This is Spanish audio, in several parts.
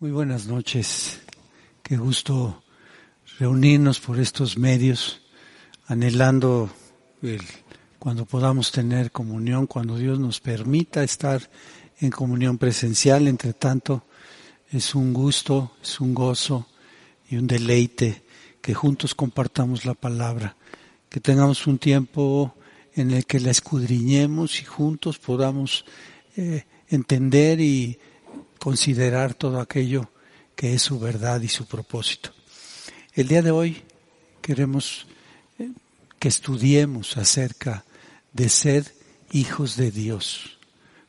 Muy buenas noches. Qué gusto reunirnos por estos medios, anhelando el, cuando podamos tener comunión, cuando Dios nos permita estar en comunión presencial. Entre tanto, es un gusto, es un gozo y un deleite que juntos compartamos la palabra, que tengamos un tiempo en el que la escudriñemos y juntos podamos eh, entender y considerar todo aquello que es su verdad y su propósito. El día de hoy queremos eh, que estudiemos acerca de ser hijos de Dios,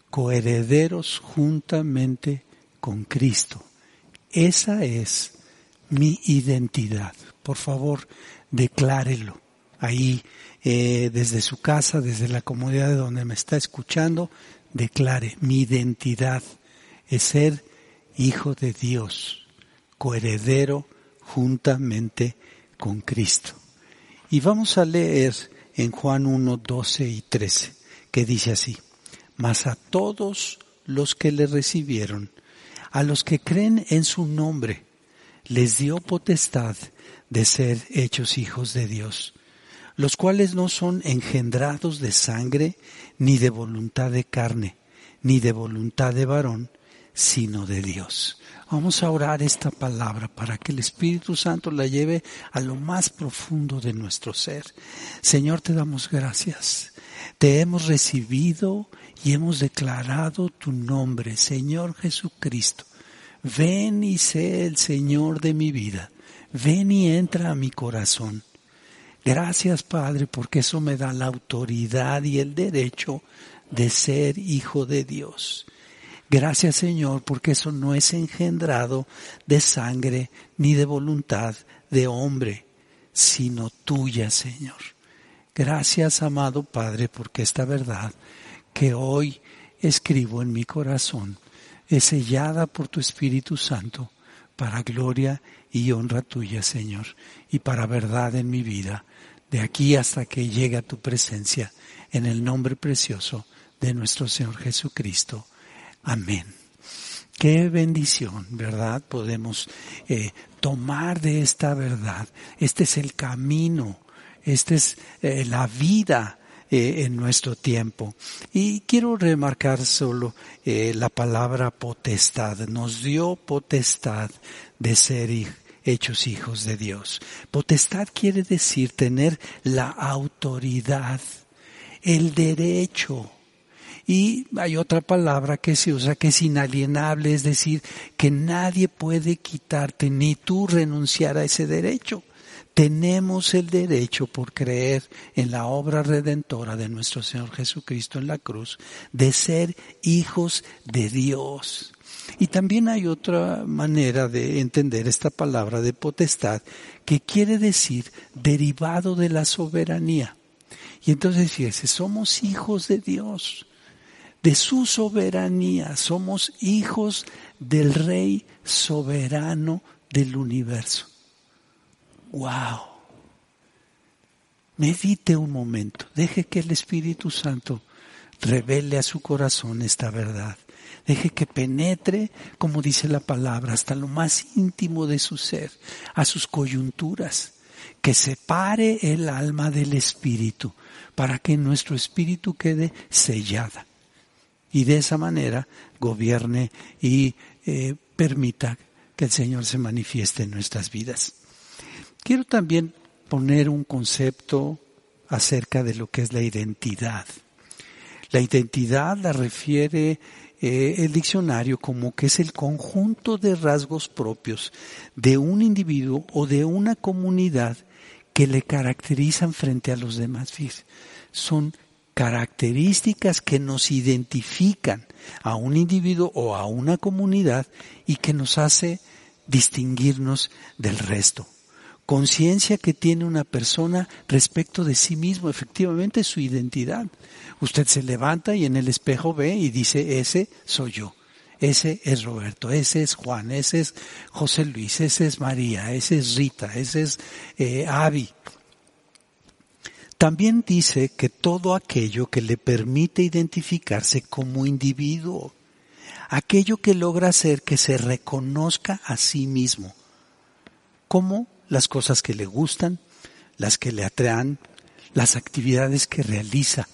coherederos juntamente con Cristo. Esa es mi identidad. Por favor, declárelo ahí eh, desde su casa, desde la comunidad de donde me está escuchando, declare mi identidad es ser hijo de Dios, coheredero juntamente con Cristo. Y vamos a leer en Juan 1, 12 y 13, que dice así, mas a todos los que le recibieron, a los que creen en su nombre, les dio potestad de ser hechos hijos de Dios, los cuales no son engendrados de sangre, ni de voluntad de carne, ni de voluntad de varón, sino de Dios. Vamos a orar esta palabra para que el Espíritu Santo la lleve a lo más profundo de nuestro ser. Señor, te damos gracias. Te hemos recibido y hemos declarado tu nombre, Señor Jesucristo. Ven y sé el Señor de mi vida. Ven y entra a mi corazón. Gracias, Padre, porque eso me da la autoridad y el derecho de ser hijo de Dios. Gracias Señor, porque eso no es engendrado de sangre ni de voluntad de hombre, sino tuya, Señor. Gracias, amado Padre, porque esta verdad que hoy escribo en mi corazón es sellada por tu Espíritu Santo para gloria y honra tuya, Señor, y para verdad en mi vida, de aquí hasta que llegue a tu presencia, en el nombre precioso de nuestro Señor Jesucristo. Amén. Qué bendición, ¿verdad? Podemos eh, tomar de esta verdad. Este es el camino, esta es eh, la vida eh, en nuestro tiempo. Y quiero remarcar solo la palabra potestad. Nos dio potestad de ser hechos hijos de Dios. Potestad quiere decir tener la autoridad, el derecho, y hay otra palabra que se usa que es inalienable, es decir, que nadie puede quitarte ni tú renunciar a ese derecho. Tenemos el derecho por creer en la obra redentora de nuestro Señor Jesucristo en la cruz de ser hijos de Dios. Y también hay otra manera de entender esta palabra de potestad que quiere decir derivado de la soberanía. Y entonces fíjese, somos hijos de Dios de su soberanía. Somos hijos del Rey soberano del universo. ¡Wow! Medite un momento. Deje que el Espíritu Santo revele a su corazón esta verdad. Deje que penetre, como dice la palabra, hasta lo más íntimo de su ser, a sus coyunturas, que separe el alma del espíritu, para que nuestro espíritu quede sellada y de esa manera gobierne y eh, permita que el Señor se manifieste en nuestras vidas. Quiero también poner un concepto acerca de lo que es la identidad. La identidad la refiere eh, el diccionario como que es el conjunto de rasgos propios de un individuo o de una comunidad que le caracterizan frente a los demás. Son características que nos identifican a un individuo o a una comunidad y que nos hace distinguirnos del resto. Conciencia que tiene una persona respecto de sí mismo, efectivamente su identidad. Usted se levanta y en el espejo ve y dice, ese soy yo, ese es Roberto, ese es Juan, ese es José Luis, ese es María, ese es Rita, ese es eh, Avi, también dice que todo aquello que le permite identificarse como individuo. aquello que logra hacer que se reconozca a sí mismo, como las cosas que le gustan, las que le atraen, las actividades que realiza,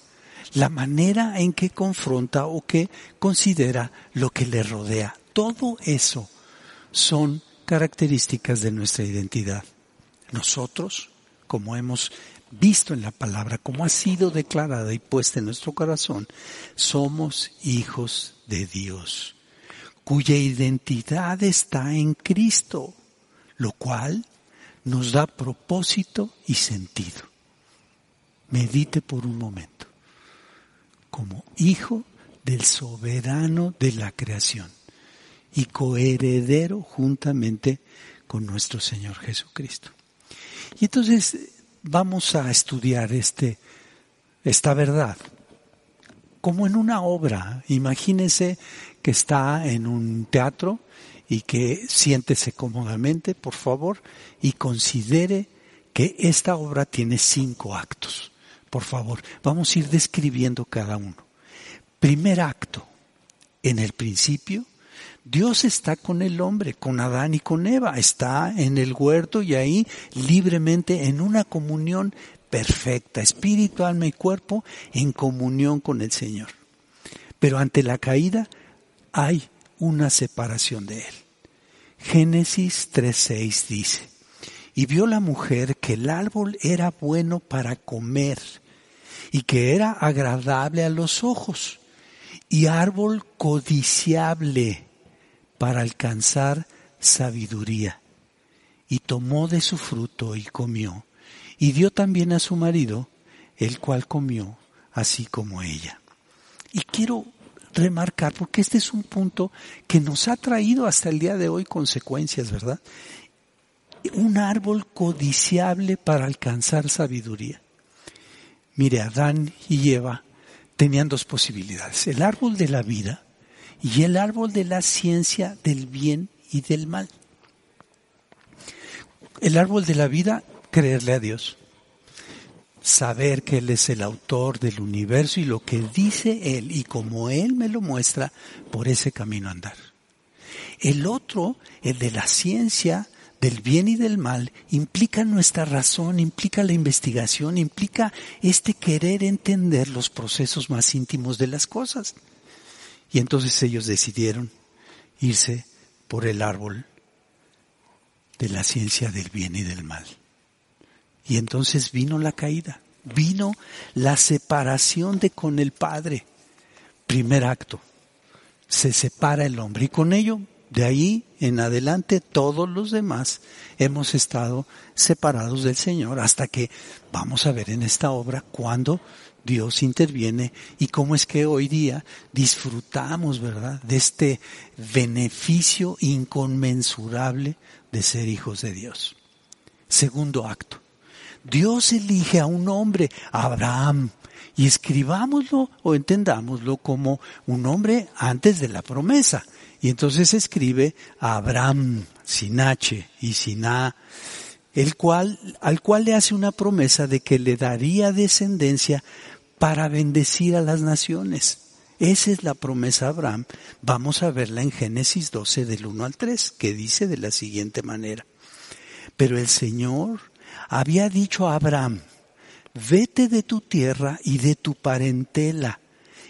la manera en que confronta o que considera lo que le rodea. Todo eso son características de nuestra identidad. Nosotros, como hemos visto en la palabra, como ha sido declarada y puesta en nuestro corazón, somos hijos de Dios, cuya identidad está en Cristo, lo cual nos da propósito y sentido. Medite por un momento, como hijo del soberano de la creación y coheredero juntamente con nuestro Señor Jesucristo. Y entonces vamos a estudiar este, esta verdad como en una obra. Imagínese que está en un teatro y que siéntese cómodamente, por favor, y considere que esta obra tiene cinco actos. Por favor, vamos a ir describiendo cada uno. Primer acto. En el principio, Dios está con el hombre, con Adán y con Eva, está en el huerto y ahí libremente en una comunión perfecta, espíritu, alma y cuerpo, en comunión con el Señor. Pero ante la caída hay una separación de él. Génesis 3.6 dice, y vio la mujer que el árbol era bueno para comer y que era agradable a los ojos y árbol codiciable para alcanzar sabiduría. Y tomó de su fruto y comió, y dio también a su marido, el cual comió, así como ella. Y quiero remarcar, porque este es un punto que nos ha traído hasta el día de hoy consecuencias, ¿verdad? Un árbol codiciable para alcanzar sabiduría. Mire, Adán y Eva tenían dos posibilidades, el árbol de la vida y el árbol de la ciencia del bien y del mal. El árbol de la vida, creerle a Dios. Saber que Él es el autor del universo y lo que dice Él y como Él me lo muestra, por ese camino andar. El otro, el de la ciencia del bien y del mal, implica nuestra razón, implica la investigación, implica este querer entender los procesos más íntimos de las cosas. Y entonces ellos decidieron irse por el árbol de la ciencia del bien y del mal. Y entonces vino la caída, vino la separación de con el Padre. Primer acto, se separa el hombre y con ello, de ahí en adelante, todos los demás hemos estado separados del Señor hasta que vamos a ver en esta obra cuando Dios interviene y cómo es que hoy día disfrutamos, ¿verdad?, de este beneficio inconmensurable de ser hijos de Dios. Segundo acto. Dios elige a un hombre, Abraham, y escribámoslo o entendámoslo como un hombre antes de la promesa. Y entonces escribe a Abraham, sin H y sin A, el cual, al cual le hace una promesa de que le daría descendencia para bendecir a las naciones. Esa es la promesa a Abraham. Vamos a verla en Génesis 12 del 1 al 3, que dice de la siguiente manera. Pero el Señor había dicho a Abraham, vete de tu tierra y de tu parentela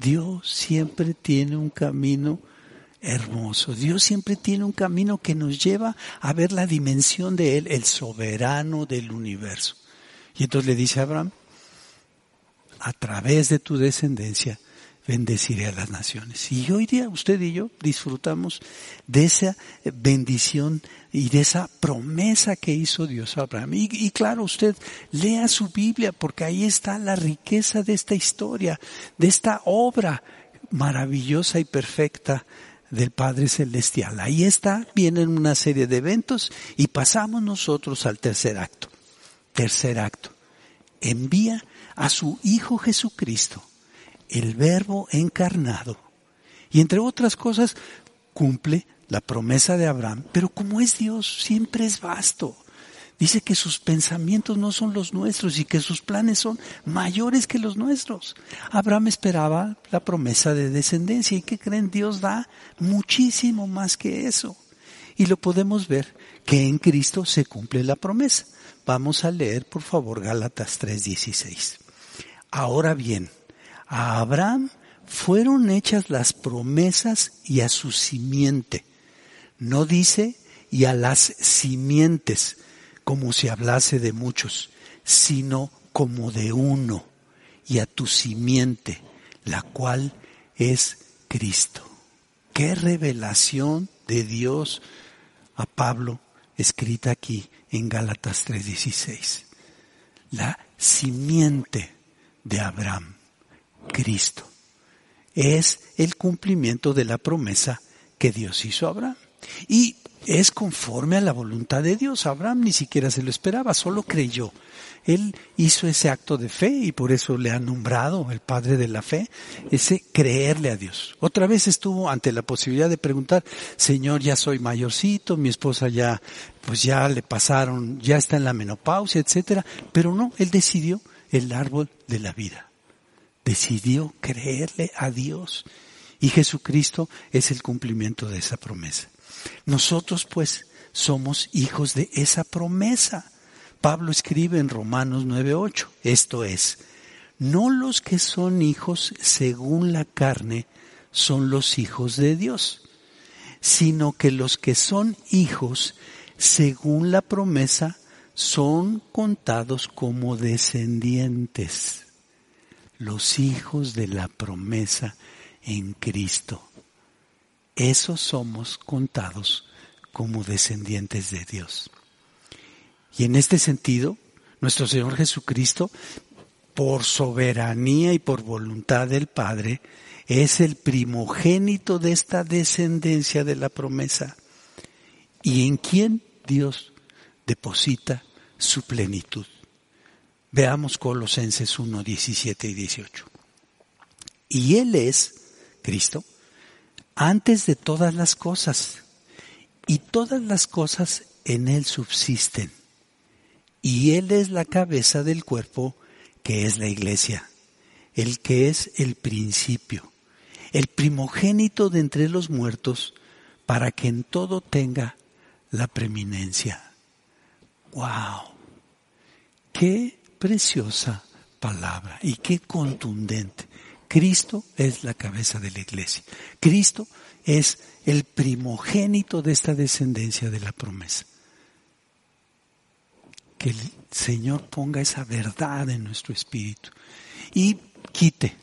Dios siempre tiene un camino hermoso. Dios siempre tiene un camino que nos lleva a ver la dimensión de Él, el soberano del universo. Y entonces le dice a Abraham, a través de tu descendencia bendeciré a las naciones. Y hoy día usted y yo disfrutamos de esa bendición y de esa promesa que hizo Dios a Abraham. Y, claro, usted lea su Biblia porque ahí está la riqueza de esta historia, de esta obra maravillosa y perfecta del Padre Celestial. Ahí está, vienen una serie de eventos y pasamos nosotros al tercer acto. Tercer acto. Envía a su Hijo Jesucristo, el Verbo encarnado. Y entre otras cosas, cumple la promesa de Abraham, pero como es Dios, siempre es vasto. Dice que sus pensamientos no son los nuestros y que sus planes son mayores que los nuestros. Abraham esperaba la promesa de descendencia y que creen Dios da muchísimo más que eso. Y lo podemos ver que en Cristo se cumple la promesa. Vamos a leer por favor Gálatas 3:16. Ahora bien, a Abraham fueron hechas las promesas y a su simiente. No dice y a las simientes como si hablase de muchos, sino como de uno, y a tu simiente, la cual es Cristo. Qué revelación de Dios a Pablo escrita aquí en Gálatas 3:16. La simiente de Abraham, Cristo, es el cumplimiento de la promesa que Dios hizo a Abraham. Y es conforme a la voluntad de Dios. Abraham ni siquiera se lo esperaba, solo creyó. Él hizo ese acto de fe y por eso le ha nombrado el padre de la fe, ese creerle a Dios. Otra vez estuvo ante la posibilidad de preguntar, Señor, ya soy mayorcito, mi esposa ya, pues ya le pasaron, ya está en la menopausia, etcétera, pero no, él decidió el árbol de la vida. Decidió creerle a Dios. Y Jesucristo es el cumplimiento de esa promesa. Nosotros pues somos hijos de esa promesa. Pablo escribe en Romanos 9:8, esto es, no los que son hijos según la carne son los hijos de Dios, sino que los que son hijos según la promesa son contados como descendientes, los hijos de la promesa en Cristo esos somos contados como descendientes de Dios. Y en este sentido, nuestro Señor Jesucristo, por soberanía y por voluntad del Padre, es el primogénito de esta descendencia de la promesa y en quien Dios deposita su plenitud. Veamos Colosenses 1, 17 y 18. Y Él es, Cristo, antes de todas las cosas, y todas las cosas en Él subsisten, y Él es la cabeza del cuerpo que es la iglesia, el que es el principio, el primogénito de entre los muertos, para que en todo tenga la preeminencia. ¡Wow! ¡Qué preciosa palabra y qué contundente! Cristo es la cabeza de la iglesia. Cristo es el primogénito de esta descendencia de la promesa. Que el Señor ponga esa verdad en nuestro espíritu y quite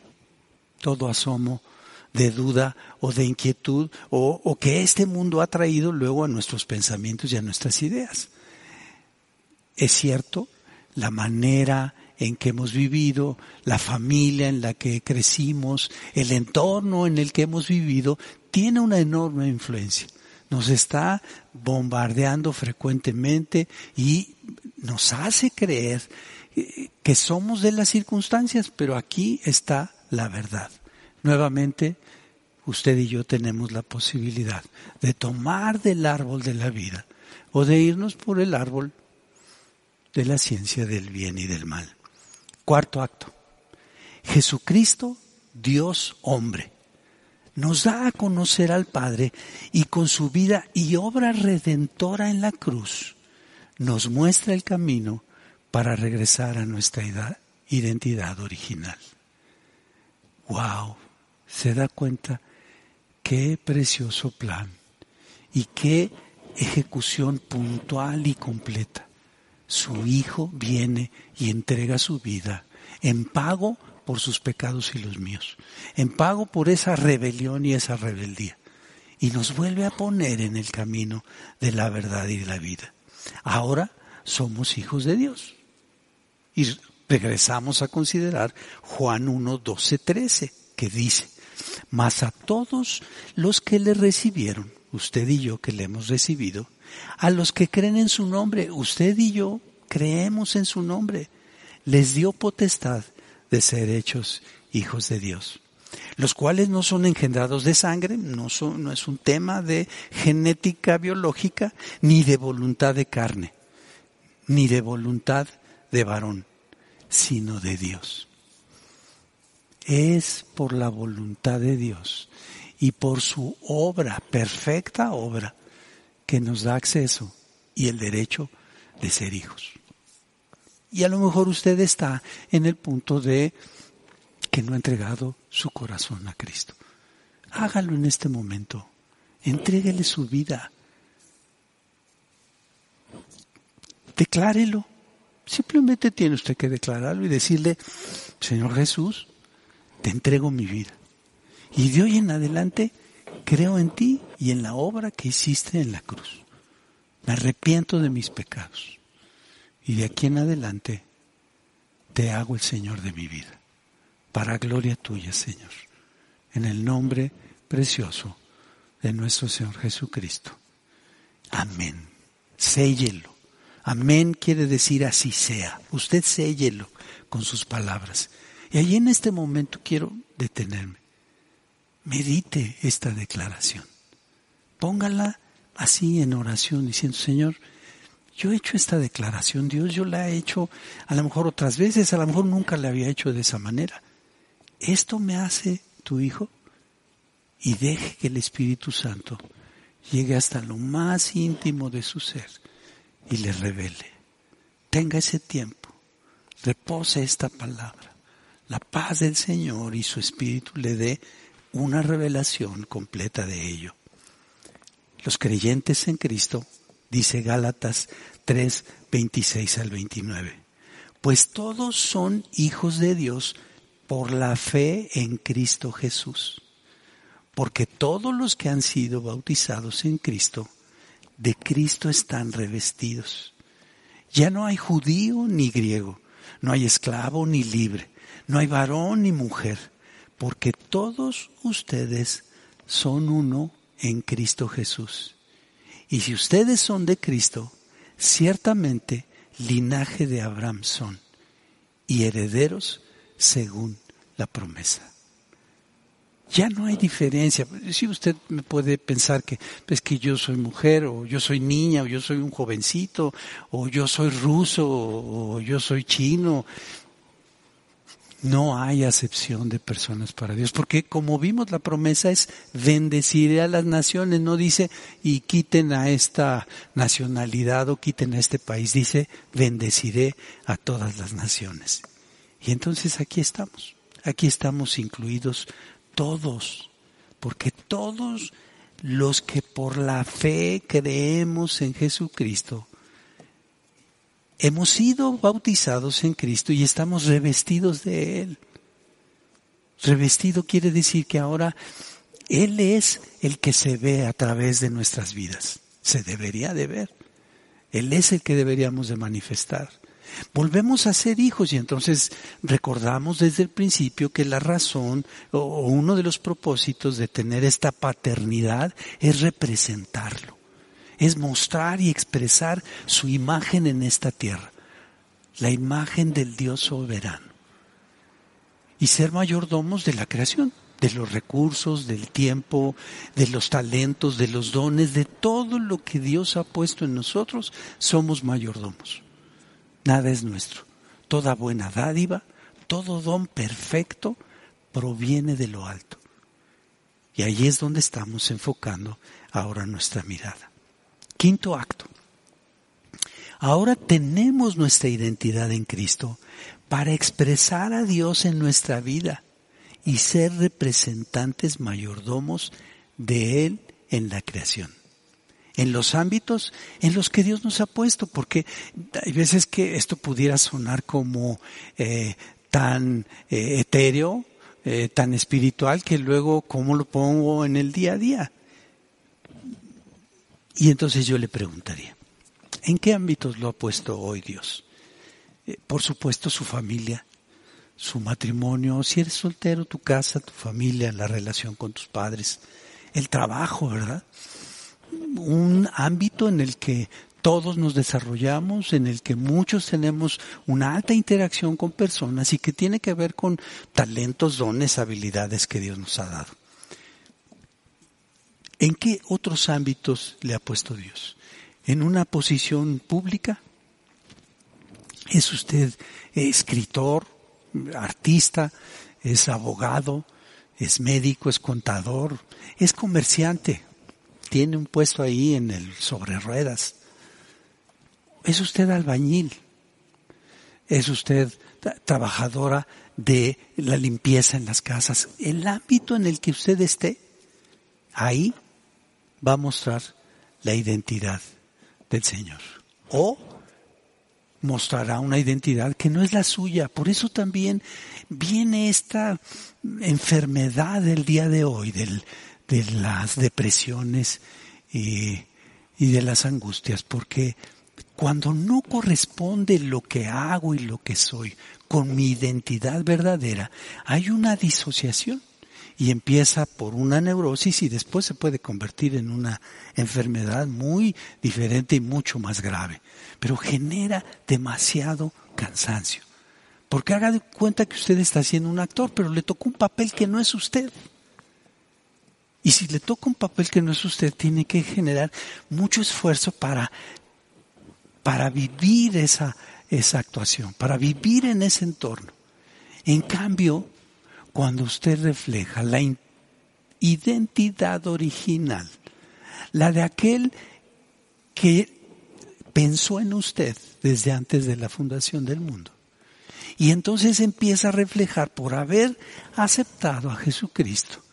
todo asomo de duda o de inquietud o, que este mundo ha traído luego a nuestros pensamientos y a nuestras ideas. Es cierto, la manera en que hemos vivido, la familia en la que crecimos, el entorno en el que hemos vivido, tiene una enorme influencia. Nos está bombardeando frecuentemente y nos hace creer eh, que somos de las circunstancias, pero aquí está la verdad. Nuevamente, usted y yo tenemos la posibilidad de tomar del árbol de la vida o de irnos por el árbol de la ciencia del bien y del mal. Cuarto acto. Jesucristo, Dios hombre, nos da a conocer al Padre y con su vida y obra redentora en la cruz nos muestra el camino para regresar a nuestra identidad original. ¡Wow! ¿Se da cuenta? Qué precioso plan y qué ejecución puntual y completa su Hijo viene y entrega su vida en pago por sus pecados y los míos, en pago por esa rebelión y esa rebeldía, y nos vuelve a poner en el camino de la verdad y de la vida. Ahora somos hijos de Dios. Y regresamos a considerar Juan 1, 12, 13, que dice, mas a todos los que le recibieron, usted y yo que le hemos recibido, a los que creen en su nombre, usted y yo creemos en su nombre, les dio potestad de ser hechos hijos de Dios, los cuales no son engendrados de sangre, no, son, no es un tema de genética biológica, ni de voluntad de carne, ni de voluntad de varón, sino de Dios. Es por la voluntad de Dios y por su obra, perfecta obra, que nos da acceso y el derecho de ser hijos. Y a lo mejor usted está en el punto de que no ha entregado su corazón a Cristo. Hágalo en este momento. Entréguele su vida. Declárelo. Simplemente tiene usted que declararlo y decirle, Señor Jesús, te entrego mi vida. Y de hoy en adelante creo en ti y en la obra que hiciste en la cruz. Me arrepiento de mis pecados. Y de aquí en adelante te hago el Señor de mi vida. Para gloria tuya, Señor. En el nombre precioso de nuestro Señor Jesucristo. Amén. Séllelo. Amén quiere decir así sea. Usted séllelo con sus palabras. Y ahí en este momento quiero detenerme. Medite esta declaración. Póngala así en oración diciendo, Señor, yo he hecho esta declaración, Dios, yo la he hecho a lo mejor otras veces, a lo mejor nunca la había hecho de esa manera. Esto me hace tu Hijo y deje que el Espíritu Santo llegue hasta lo más íntimo de su ser y le revele. Tenga ese tiempo, repose esta palabra. La paz del Señor y su Espíritu le dé una revelación completa de ello. Los creyentes en Cristo, dice Gálatas 3, 26 al 29, pues todos son hijos de Dios por la fe en Cristo Jesús. Porque todos los que han sido bautizados en Cristo, de Cristo están revestidos. Ya no hay judío ni griego, no hay esclavo ni libre, no hay varón ni mujer, porque todos ustedes son uno en Cristo Jesús. Y si ustedes son de Cristo, ciertamente linaje de Abraham son y herederos según la promesa. Ya no hay diferencia. Si usted me puede pensar que pues que yo soy mujer o yo soy niña o yo soy un jovencito o yo soy ruso o yo soy chino, no hay acepción de personas para Dios, porque como vimos la promesa es bendeciré a las naciones, no dice y quiten a esta nacionalidad o quiten a este país, dice bendeciré a todas las naciones. Y entonces aquí estamos, aquí estamos incluidos todos, porque todos los que por la fe creemos en Jesucristo, hemos sido bautizados en Cristo y estamos revestidos de Él. Revestido quiere decir que ahora Él es el que se ve a través de nuestras vidas. Se debería de ver. Él es el que deberíamos de manifestar. Volvemos a ser hijos y entonces recordamos desde el principio que la razón o uno de los propósitos de tener esta paternidad es representarlo es mostrar y expresar su imagen en esta tierra, la imagen del Dios soberano. Y ser mayordomos de la creación, de los recursos, del tiempo, de los talentos, de los dones, de todo lo que Dios ha puesto en nosotros, somos mayordomos. Nada es nuestro. Toda buena dádiva, todo don perfecto proviene de lo alto. Y ahí es donde estamos enfocando ahora nuestra mirada. Quinto acto. Ahora tenemos nuestra identidad en Cristo para expresar a Dios en nuestra vida y ser representantes mayordomos de Él en la creación. En los ámbitos en los que Dios nos ha puesto, porque hay veces que esto pudiera sonar como eh, tan eh, etéreo, eh, tan espiritual, que luego, ¿cómo lo pongo en el día a día? Y entonces yo le preguntaría, ¿en qué ámbitos lo ha puesto hoy Dios? Eh, por supuesto su familia, su matrimonio, si eres soltero, tu casa, tu familia, la relación con tus padres, el trabajo, ¿verdad? Un ámbito en el que todos nos desarrollamos, en el que muchos tenemos una alta interacción con personas y que tiene que ver con talentos, dones, habilidades que Dios nos ha dado. ¿En qué otros ámbitos le ha puesto Dios? ¿En una posición pública? ¿Es usted escritor, artista, es abogado, es médico, es contador, es comerciante? Tiene un puesto ahí en el sobre ruedas. ¿Es usted albañil? ¿Es usted trabajadora de la limpieza en las casas? El ámbito en el que usted esté, ahí va a mostrar la identidad del Señor. O mostrará una identidad que no es la suya. Por eso también viene esta enfermedad del día de hoy, de las depresiones y de las angustias, porque cuando no corresponde lo que hago y lo que soy con mi identidad verdadera, hay una disociación y empieza por una neurosis y después se puede convertir en una enfermedad muy diferente y mucho más grave. Pero genera demasiado cansancio. Porque haga de cuenta que usted está siendo un actor, pero le tocó un papel que no es usted. Y si le toca un papel que no es usted, tiene que generar mucho esfuerzo para, para vivir esa, esa actuación, para vivir en ese entorno. En cambio, cuando usted refleja la identidad original, la de aquel que pensó en usted desde antes de la fundación del mundo. Y entonces empieza a reflejar, por haber aceptado a Jesucristo,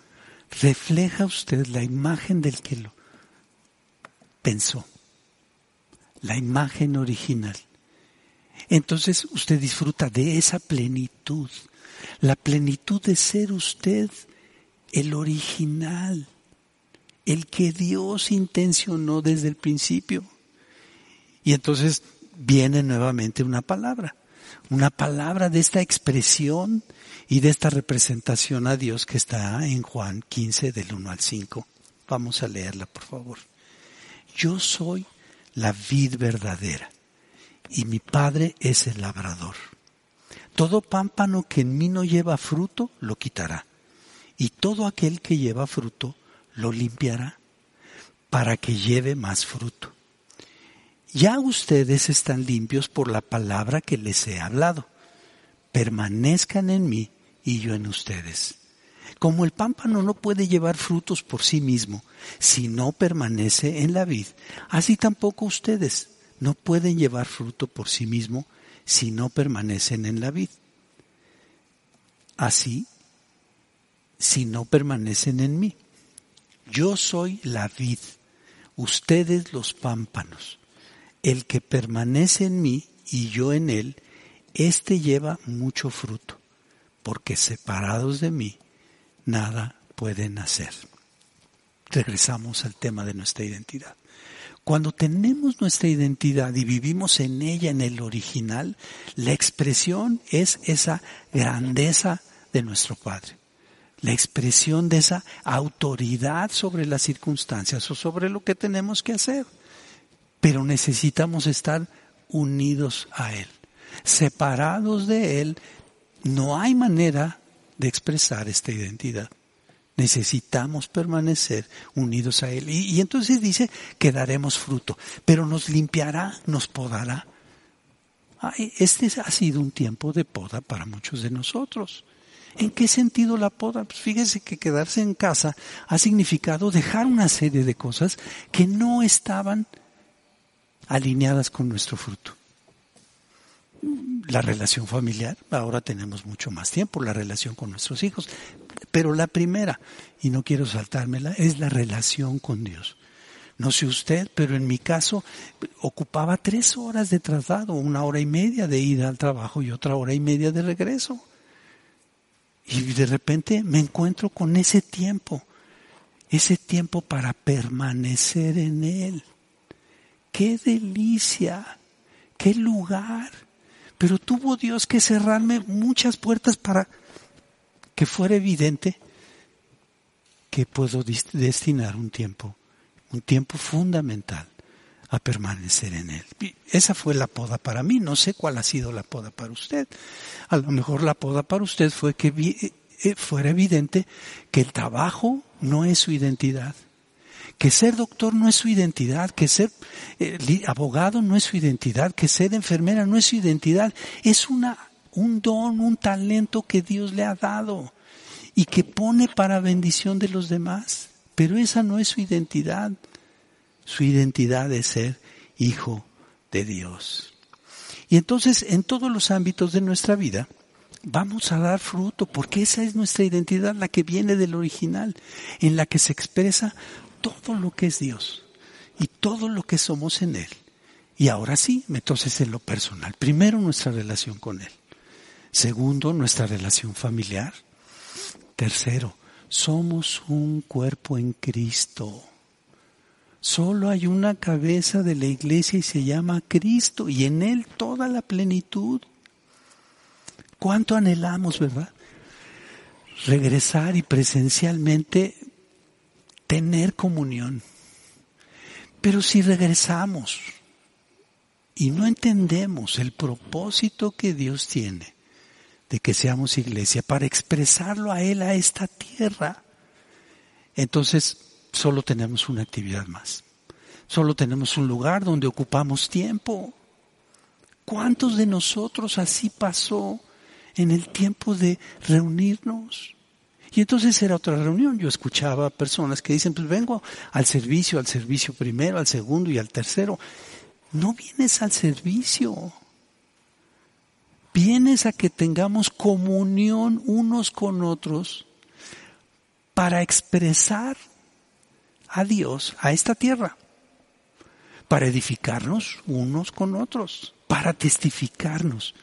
refleja usted la imagen del que lo pensó, la imagen original. Entonces usted disfruta de esa plenitud, la plenitud de ser usted el original, el que Dios intencionó desde el principio. Y entonces viene nuevamente una palabra, una palabra de esta expresión y de esta representación a Dios que está en Juan 15 del 1 al 5. Vamos a leerla, por favor. Yo soy la vid verdadera y mi Padre es el labrador. Todo pámpano que en mí no lleva fruto, lo quitará. Y todo aquel que lleva fruto, lo limpiará, para que lleve más fruto. Ya ustedes están limpios por la palabra que les he hablado. Permanezcan en mí y yo en ustedes. Como el pámpano no puede llevar frutos por sí mismo si no permanece en la vid, así tampoco ustedes no pueden llevar fruto por sí mismo si no permanecen en la vid. Así, si no permanecen en mí. Yo soy la vid, ustedes los pámpanos. El que permanece en mí y yo en él, éste lleva mucho fruto, porque separados de mí, nada pueden hacer. Regresamos al tema de nuestra identidad. Cuando tenemos nuestra identidad y vivimos en ella, en el original, la expresión es esa grandeza de nuestro Padre. La expresión de esa autoridad sobre las circunstancias o sobre lo que tenemos que hacer. Pero necesitamos estar unidos a Él. Separados de Él, no hay manera de expresar esta identidad. Necesitamos permanecer unidos a Él. Y, entonces dice que daremos fruto, pero nos limpiará, nos podará. este ha sido un tiempo de poda para muchos de nosotros. ¿En qué sentido la poda? Pues fíjese que quedarse en casa ha significado dejar una serie de cosas que no estaban alineadas con nuestro fruto la relación familiar, ahora tenemos mucho más tiempo, la relación con nuestros hijos. Pero la primera, y no quiero saltármela, es la relación con Dios. No sé usted, pero en mi caso ocupaba tres horas de traslado, una hora y media de ida al trabajo y otra hora y media de regreso. Y de repente me encuentro con ese tiempo, ese tiempo para permanecer en Él. ¡Qué delicia! ¡Qué lugar! Pero tuvo Dios que cerrarme muchas puertas para que fuera evidente que puedo destinar un tiempo, un tiempo fundamental a permanecer en Él. Esa fue la poda para mí, no sé cuál ha sido la poda para usted. A lo mejor la poda para usted fue que eh, fuera evidente que el trabajo no es su identidad, que ser doctor no es su identidad, que ser eh, abogado no es su identidad, que ser enfermera no es su identidad, es una, un don, un talento que Dios le ha dado y que pone para bendición de los demás. Pero esa no es su identidad. Su identidad es ser hijo de Dios. Y entonces en todos los ámbitos de nuestra vida vamos a dar fruto porque esa es nuestra identidad, la que viene del original, en la que se expresa todo lo que es Dios y todo lo que somos en Él. Y ahora sí, entonces en lo personal. Primero nuestra relación con Él. Segundo, nuestra relación familiar. Tercero, somos un cuerpo en Cristo. Solo hay una cabeza de la iglesia y se llama Cristo y en Él toda la plenitud. ¿Cuánto anhelamos, verdad? Regresar y presencialmente tener comunión. Pero si regresamos y no entendemos el propósito que Dios tiene, de que seamos iglesia, para expresarlo a Él a esta tierra, entonces solo tenemos una actividad más. Solo tenemos un lugar donde ocupamos tiempo. ¿Cuántos de nosotros así pasó en el tiempo de reunirnos? Y entonces era otra reunión. Yo escuchaba personas que dicen, pues vengo al servicio, al servicio primero, al segundo y al tercero. No vienes al servicio vienes a que tengamos comunión unos con otros para expresar a Dios a esta tierra, para edificarnos unos con otros, para testificarnos,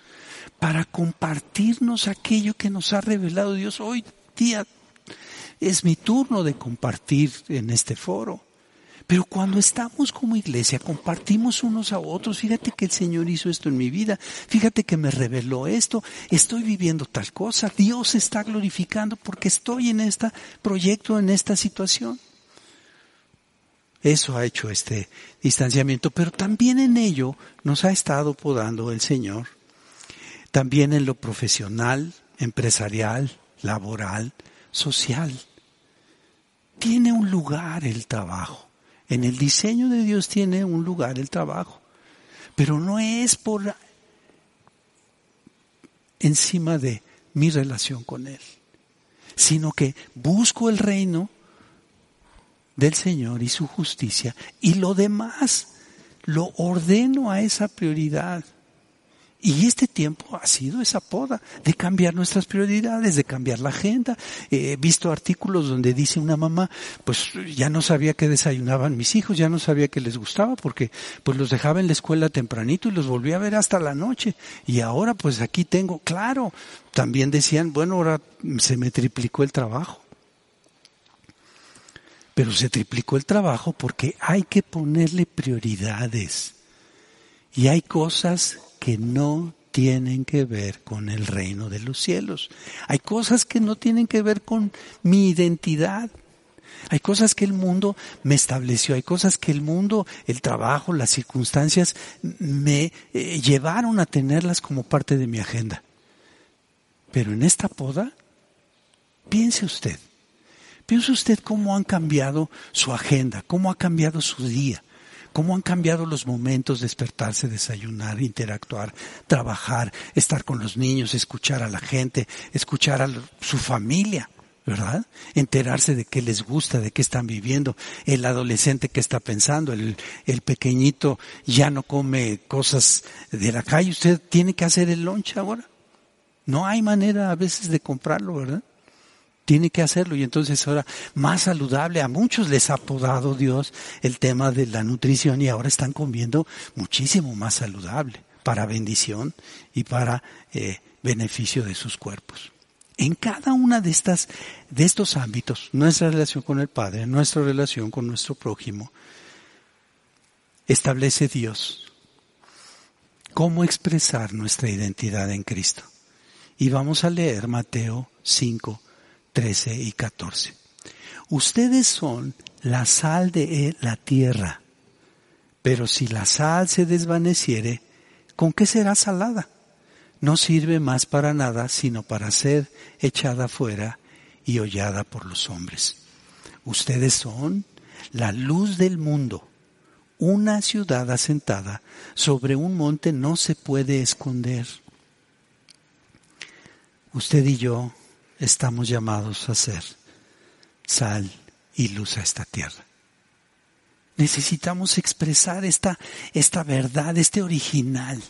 para compartirnos aquello que nos ha revelado Dios. Hoy día es mi turno de compartir en este foro. Pero cuando estamos como iglesia, compartimos unos a otros, fíjate que el Señor hizo esto en mi vida, fíjate que me reveló esto, estoy viviendo tal cosa, Dios está glorificando porque estoy en este proyecto, en esta situación. Eso ha hecho este distanciamiento, pero también en ello nos ha estado podando el Señor. También en lo profesional, empresarial, laboral, social. Tiene un lugar el trabajo. En el diseño de Dios tiene un lugar el trabajo, pero no es por encima de mi relación con Él, sino que busco el reino del Señor y su justicia y lo demás lo ordeno a esa prioridad. Y este tiempo ha sido esa poda de cambiar nuestras prioridades, de cambiar la agenda. He visto artículos donde dice una mamá, pues ya no sabía qué desayunaban mis hijos, ya no sabía qué les gustaba porque pues los dejaba en la escuela tempranito y los volvía a ver hasta la noche. Y ahora pues aquí tengo, claro, también decían, bueno, ahora se me triplicó el trabajo. Pero se triplicó el trabajo porque hay que ponerle prioridades. Y hay cosas que no tienen que ver con el reino de los cielos. Hay cosas que no tienen que ver con mi identidad. Hay cosas que el mundo me estableció, hay cosas que el mundo, el trabajo, las circunstancias me eh, llevaron a tenerlas como parte de mi agenda. Pero en esta poda, piense usted, piense usted cómo han cambiado su agenda, cómo ha cambiado su día, cómo han cambiado los momentos, despertarse, desayunar, interactuar, trabajar, estar con los niños, escuchar a la gente, escuchar a su familia. ¿verdad? Enterarse de qué les gusta, de qué están viviendo, el adolescente que está pensando, el, el pequeñito ya no come cosas de la calle, usted tiene que hacer el lunch ahora. No hay manera a veces de comprarlo, ¿verdad? Tiene que hacerlo y entonces ahora más saludable. A muchos les ha podado Dios el tema de la nutrición y ahora están comiendo muchísimo más saludable para bendición y para eh, beneficio de sus cuerpos. En cada una de estas, de estos ámbitos, nuestra relación con el Padre, nuestra relación con nuestro prójimo, establece Dios cómo expresar nuestra identidad en Cristo. Y vamos a leer Mateo 5, 13 y 14. Ustedes son la sal de la tierra, pero si la sal se desvaneciere, ¿con qué será salada? No sirve más para nada sino para ser echada fuera y hollada por los hombres. Ustedes son la luz del mundo. Una ciudad asentada sobre un monte no se puede esconder. Usted y yo estamos llamados a ser sal y luz a esta tierra. Necesitamos expresar esta, esta verdad, este original.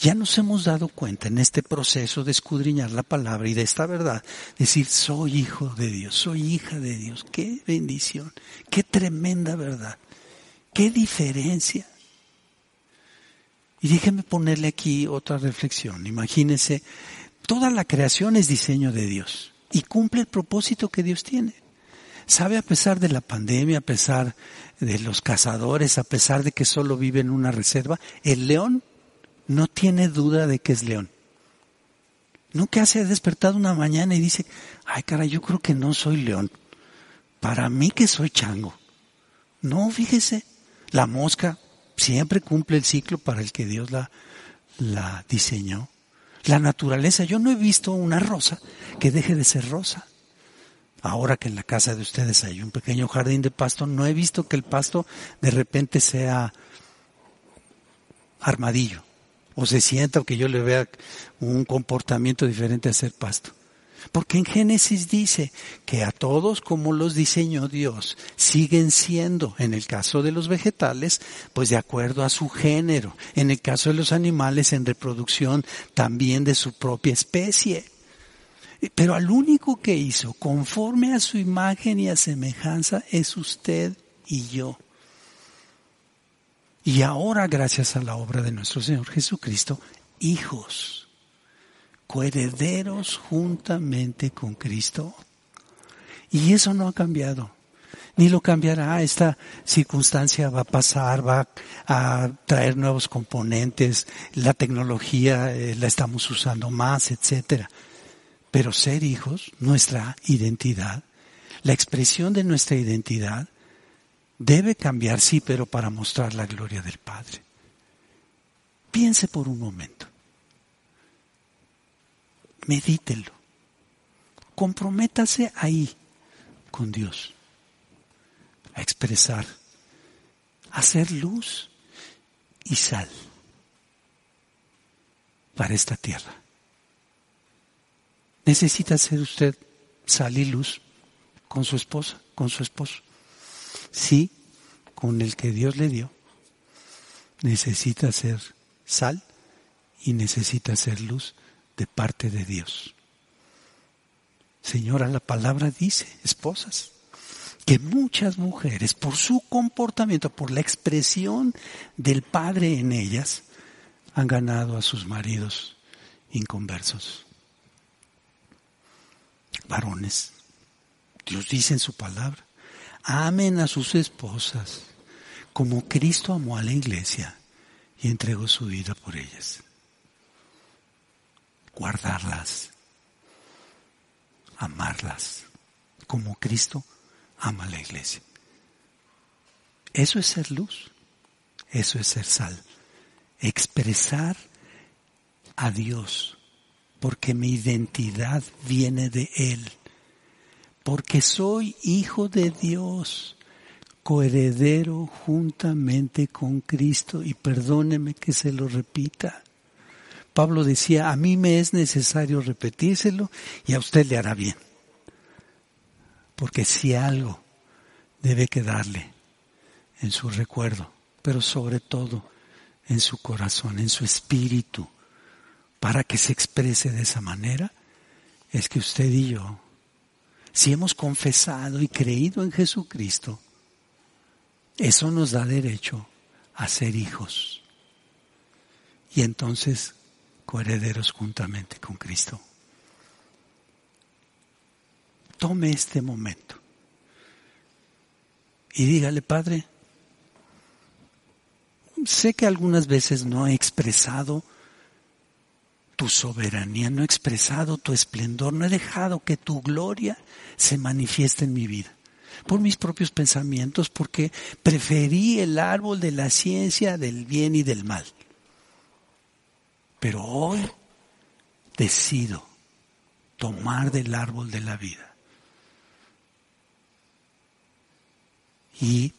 Ya nos hemos dado cuenta en este proceso de escudriñar la palabra y de esta verdad, decir, soy hijo de Dios, soy hija de Dios. Qué bendición, qué tremenda verdad, qué diferencia. Y déjeme ponerle aquí otra reflexión. Imagínense, toda la creación es diseño de Dios y cumple el propósito que Dios tiene. ¿Sabe a pesar de la pandemia, a pesar de los cazadores, a pesar de que solo vive en una reserva, el león no tiene duda de que es león. Nunca se ha despertado una mañana y dice, ay cara, yo creo que no soy león. Para mí que soy chango. No, fíjese, la mosca siempre cumple el ciclo para el que Dios la, la diseñó. La naturaleza, yo no he visto una rosa que deje de ser rosa. Ahora que en la casa de ustedes hay un pequeño jardín de pasto, no he visto que el pasto de repente sea armadillo o se sienta o que yo le vea un comportamiento diferente a ser pasto. Porque en Génesis dice que a todos como los diseñó Dios siguen siendo, en el caso de los vegetales, pues de acuerdo a su género, en el caso de los animales en reproducción también de su propia especie. Pero al único que hizo conforme a su imagen y a semejanza es usted y yo. Y ahora, gracias a la obra de nuestro Señor Jesucristo, hijos, coherederos juntamente con Cristo. Y eso no ha cambiado, ni lo cambiará. Esta circunstancia va a pasar, va a traer nuevos componentes, la tecnología eh, la estamos usando más, etcétera. Pero ser hijos, nuestra identidad, la expresión de nuestra identidad, debe cambiar, sí, pero para mostrar la gloria del Padre. Piense por un momento. Medítelo. Comprométase ahí con Dios a expresar, a hacer luz y sal para esta tierra. Necesita ser usted sal y luz con su esposa, con su esposo. Sí, con el que Dios le dio. Necesita ser sal y necesita ser luz de parte de Dios. Señora, la palabra dice, esposas, que muchas mujeres, por su comportamiento, por la expresión del Padre en ellas, han ganado a sus maridos inconversos varones. Dios dice en su palabra, amen a sus esposas como Cristo amó a la iglesia y entregó su vida por ellas. Guardarlas, amarlas, como Cristo ama a la iglesia. Eso es ser luz, eso es ser sal, expresar a Dios porque mi identidad viene de Él, porque soy hijo de Dios, coheredero juntamente con Cristo, y perdóneme que se lo repita. Pablo decía, a mí me es necesario repetírselo y a usted le hará bien. Porque si algo debe quedarle en su recuerdo, pero sobre todo en su corazón, en su espíritu, para que se exprese de esa manera es que usted y yo, si hemos confesado y creído en Jesucristo, eso nos da derecho a ser hijos y entonces coherederos juntamente con Cristo. Tome este momento y dígale, Padre, sé que algunas veces no he expresado tu soberanía, no he expresado tu esplendor, no he dejado que tu gloria se manifieste en mi vida. Por mis propios pensamientos, porque preferí el árbol de la ciencia del bien y del mal. Pero hoy decido tomar del árbol de la vida. Y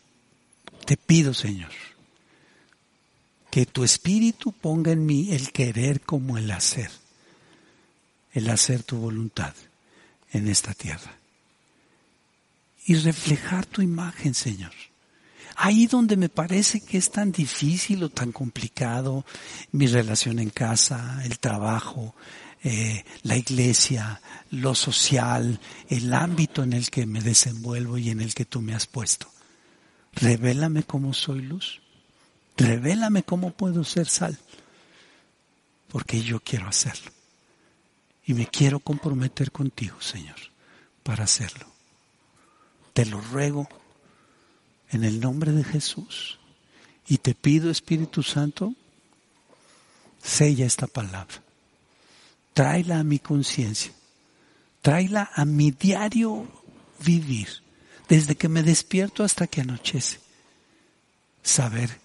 te pido, Señor, que tu espíritu ponga en mí el querer como el hacer, el hacer tu voluntad en esta tierra. Y reflejar tu imagen, Señor. Ahí donde me parece que es tan difícil o tan complicado mi relación en casa, el trabajo, eh, la iglesia, lo social, el ámbito en el que me desenvuelvo y en el que tú me has puesto. Revélame cómo soy luz. Revélame cómo puedo ser sal. Porque yo quiero hacerlo. Y me quiero comprometer contigo, Señor, para hacerlo. Te lo ruego en el nombre de Jesús. Y te pido, Espíritu Santo, sella esta palabra. Tráela a mi conciencia. Tráela a mi diario vivir, desde que me despierto hasta que anochece. Saber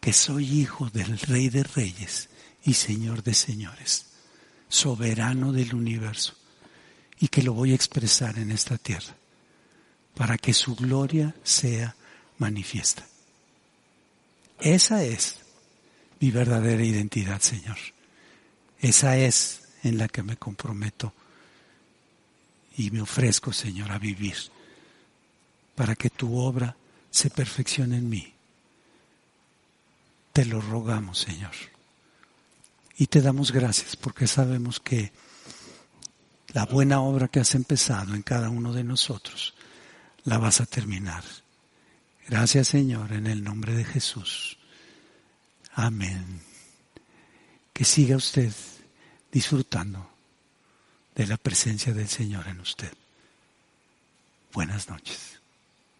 que soy hijo del Rey de Reyes y Señor de Señores, soberano del universo, y que lo voy a expresar en esta tierra, para que su gloria sea manifiesta. Esa es mi verdadera identidad, Señor. Esa es en la que me comprometo y me ofrezco, Señor, a vivir, para que tu obra se perfeccione en mí te lo rogamos, Señor. Y te damos gracias porque sabemos que la buena obra que has empezado en cada uno de nosotros, la vas a terminar. Gracias, Señor, en el nombre de Jesús. Amén. Que siga usted disfrutando de la presencia del Señor en usted. Buenas noches.